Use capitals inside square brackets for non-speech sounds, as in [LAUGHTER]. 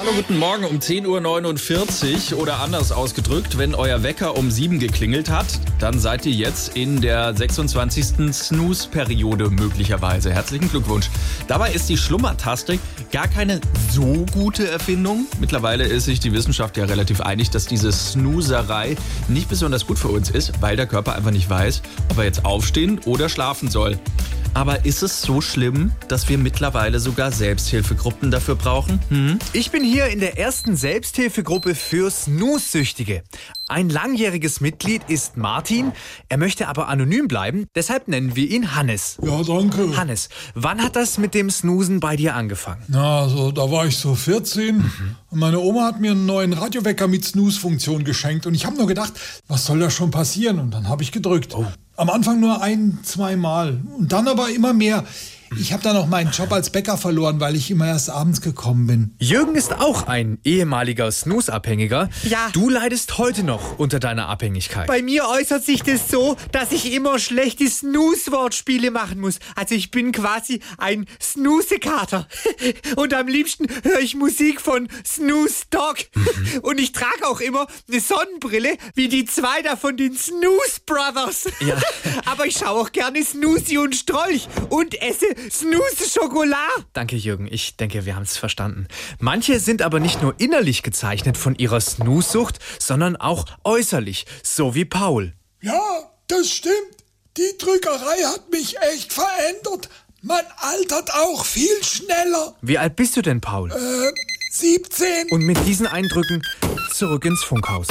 Hallo, guten Morgen um 10.49 Uhr oder anders ausgedrückt, wenn euer Wecker um 7 geklingelt hat, dann seid ihr jetzt in der 26. Snooze-Periode möglicherweise. Herzlichen Glückwunsch. Dabei ist die Schlummertaste gar keine so gute Erfindung. Mittlerweile ist sich die Wissenschaft ja relativ einig, dass diese Snoozerei nicht besonders gut für uns ist, weil der Körper einfach nicht weiß, ob er jetzt aufstehen oder schlafen soll. Aber ist es so schlimm, dass wir mittlerweile sogar Selbsthilfegruppen dafür brauchen? Hm? Ich bin hier in der ersten Selbsthilfegruppe für Snooze-Süchtige. Ein langjähriges Mitglied ist Martin. Er möchte aber anonym bleiben, deshalb nennen wir ihn Hannes. Ja, danke. Hannes, wann hat das mit dem Snoosen bei dir angefangen? Na, also da war ich so 14 mhm. und meine Oma hat mir einen neuen Radiowecker mit Snooze-Funktion geschenkt und ich habe nur gedacht, was soll da schon passieren? Und dann habe ich gedrückt. Oh. Am Anfang nur ein, zwei Mal und dann aber immer mehr. Ich habe dann auch meinen Job als Bäcker verloren, weil ich immer erst abends gekommen bin. Jürgen ist auch ein ehemaliger Snooze-Abhängiger. Ja. Du leidest heute noch unter deiner Abhängigkeit. Bei mir äußert sich das so, dass ich immer schlechte Snooze-Wortspiele machen muss. Also ich bin quasi ein Snooze-Kater. [LAUGHS] Und am liebsten höre ich Musik von Snooze Dog. Mhm. Und ich trage auch immer eine Sonnenbrille, wie die zwei da von den Snooze Brothers. Ja. [LAUGHS] Aber ich schaue auch gerne Snoozy und Strolch und esse Snooze Schokolade. Danke, Jürgen. Ich denke, wir haben es verstanden. Manche sind aber nicht nur innerlich gezeichnet von ihrer Snooze-Sucht, sondern auch äußerlich, so wie Paul. Ja, das stimmt. Die Drückerei hat mich echt verändert. Man altert auch viel schneller. Wie alt bist du denn, Paul? Äh, 17. Und mit diesen Eindrücken zurück ins Funkhaus.